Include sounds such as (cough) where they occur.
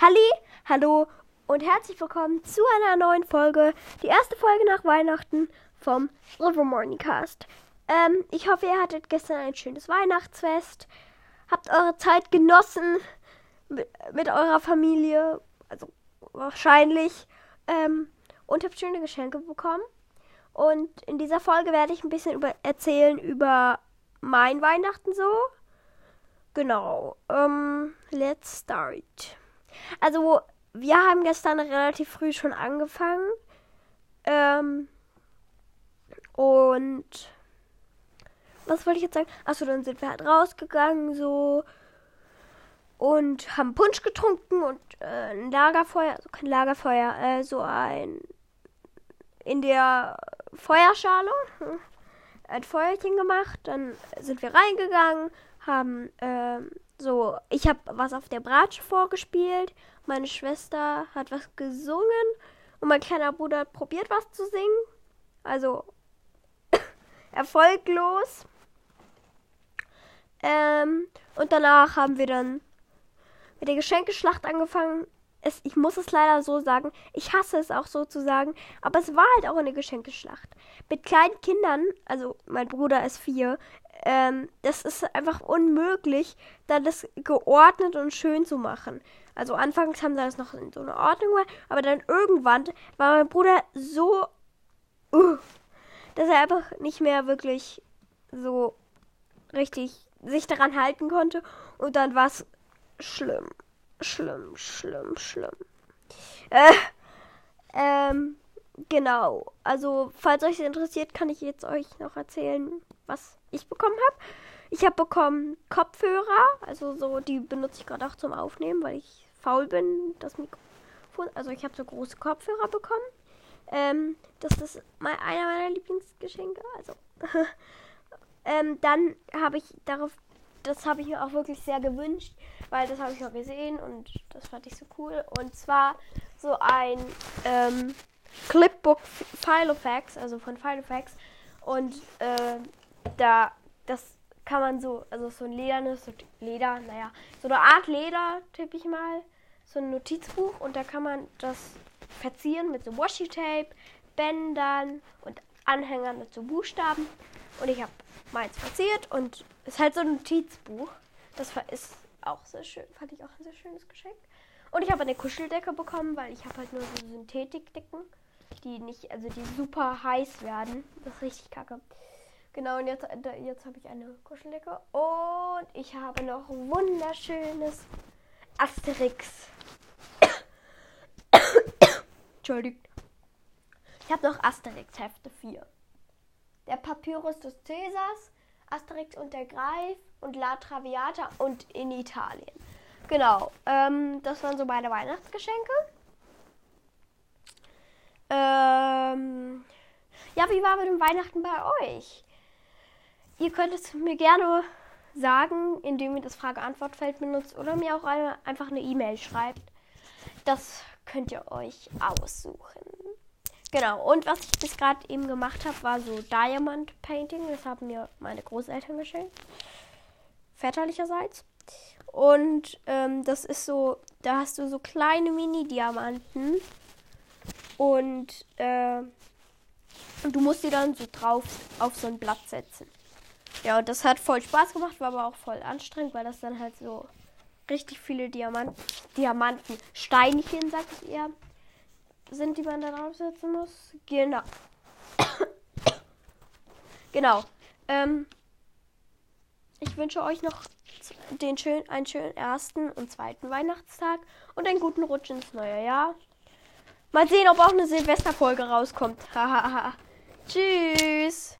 Halli, hallo und herzlich willkommen zu einer neuen Folge. Die erste Folge nach Weihnachten vom River Morning Cast. Ähm, ich hoffe, ihr hattet gestern ein schönes Weihnachtsfest. Habt eure Zeit genossen mit, mit eurer Familie. Also wahrscheinlich. Ähm, und habt schöne Geschenke bekommen. Und in dieser Folge werde ich ein bisschen über, erzählen über mein Weihnachten so. Genau. Ähm, let's start. Also, wir haben gestern relativ früh schon angefangen. Ähm, und was wollte ich jetzt sagen? Achso, dann sind wir halt rausgegangen so und haben Punsch getrunken und äh, ein Lagerfeuer, also kein Lagerfeuer, äh, so ein in der Feuerschale hm, ein Feuerchen gemacht. Dann sind wir reingegangen, haben ähm, so, ich habe was auf der Bratsche vorgespielt, meine Schwester hat was gesungen und mein kleiner Bruder hat probiert was zu singen. Also (coughs) erfolglos. Ähm, und danach haben wir dann mit der Geschenkeschlacht angefangen. Es, ich muss es leider so sagen. Ich hasse es auch so zu sagen. Aber es war halt auch eine Geschenkeschlacht. Mit kleinen Kindern, also mein Bruder ist vier, ähm, das ist einfach unmöglich, da das geordnet und schön zu machen. Also anfangs haben sie das noch in so eine Ordnung gemacht, aber dann irgendwann war mein Bruder so, uh, dass er einfach nicht mehr wirklich so richtig sich daran halten konnte und dann war es schlimm, schlimm, schlimm, schlimm. Äh, ähm, genau. Also, falls euch interessiert, kann ich jetzt euch noch erzählen, was ich bekommen habe. Ich habe bekommen Kopfhörer, also so, die benutze ich gerade auch zum Aufnehmen, weil ich faul bin, das Mikrofon. Also ich habe so große Kopfhörer bekommen. Ähm, das ist mein, einer meiner Lieblingsgeschenke. Also (laughs) ähm, dann habe ich darauf, das habe ich mir auch wirklich sehr gewünscht, weil das habe ich auch gesehen und das fand ich so cool. Und zwar so ein ähm, Clipbook Filofax, also von Filofax. Und äh, da, das kann man so, also so ein ledernes, so Leder, naja, so eine Art Leder, tippe ich mal, so ein Notizbuch und da kann man das verzieren mit so Washi-Tape, Bändern und Anhängern mit so Buchstaben. Und ich habe meins verziert und ist halt so ein Notizbuch. Das ist auch sehr schön, fand ich auch ein sehr schönes Geschenk. Und ich habe eine Kuscheldecke bekommen, weil ich habe halt nur so Synthetikdecken, die nicht, also die super heiß werden. Das ist richtig kacke. Genau, und jetzt, jetzt habe ich eine Kuscheldecke. Und ich habe noch wunderschönes Asterix. Entschuldigt. Ich habe noch Asterix Hefte 4. Der Papyrus des Caesars, Asterix und der Greif und La Traviata und in Italien. Genau, ähm, das waren so meine Weihnachtsgeschenke. Ähm, ja, wie war mit dem Weihnachten bei euch? Ihr könnt es mir gerne sagen, indem ihr das Frage-Antwort-Feld benutzt oder mir auch eine, einfach eine E-Mail schreibt. Das könnt ihr euch aussuchen. Genau, und was ich bis gerade eben gemacht habe, war so Diamond Painting. Das haben mir meine Großeltern geschenkt. Väterlicherseits. Und ähm, das ist so, da hast du so kleine Mini-Diamanten. Und äh, du musst die dann so drauf auf so ein Blatt setzen. Ja, und das hat voll Spaß gemacht, war aber auch voll anstrengend, weil das dann halt so richtig viele Diamanten, Diamanten, Steinchen, sag ich eher, sind, die man da draufsetzen muss. Genau. (coughs) genau. Ähm, ich wünsche euch noch den schön, einen schönen ersten und zweiten Weihnachtstag und einen guten Rutsch ins neue Jahr. Mal sehen, ob auch eine Silvesterfolge rauskommt. (laughs) Tschüss.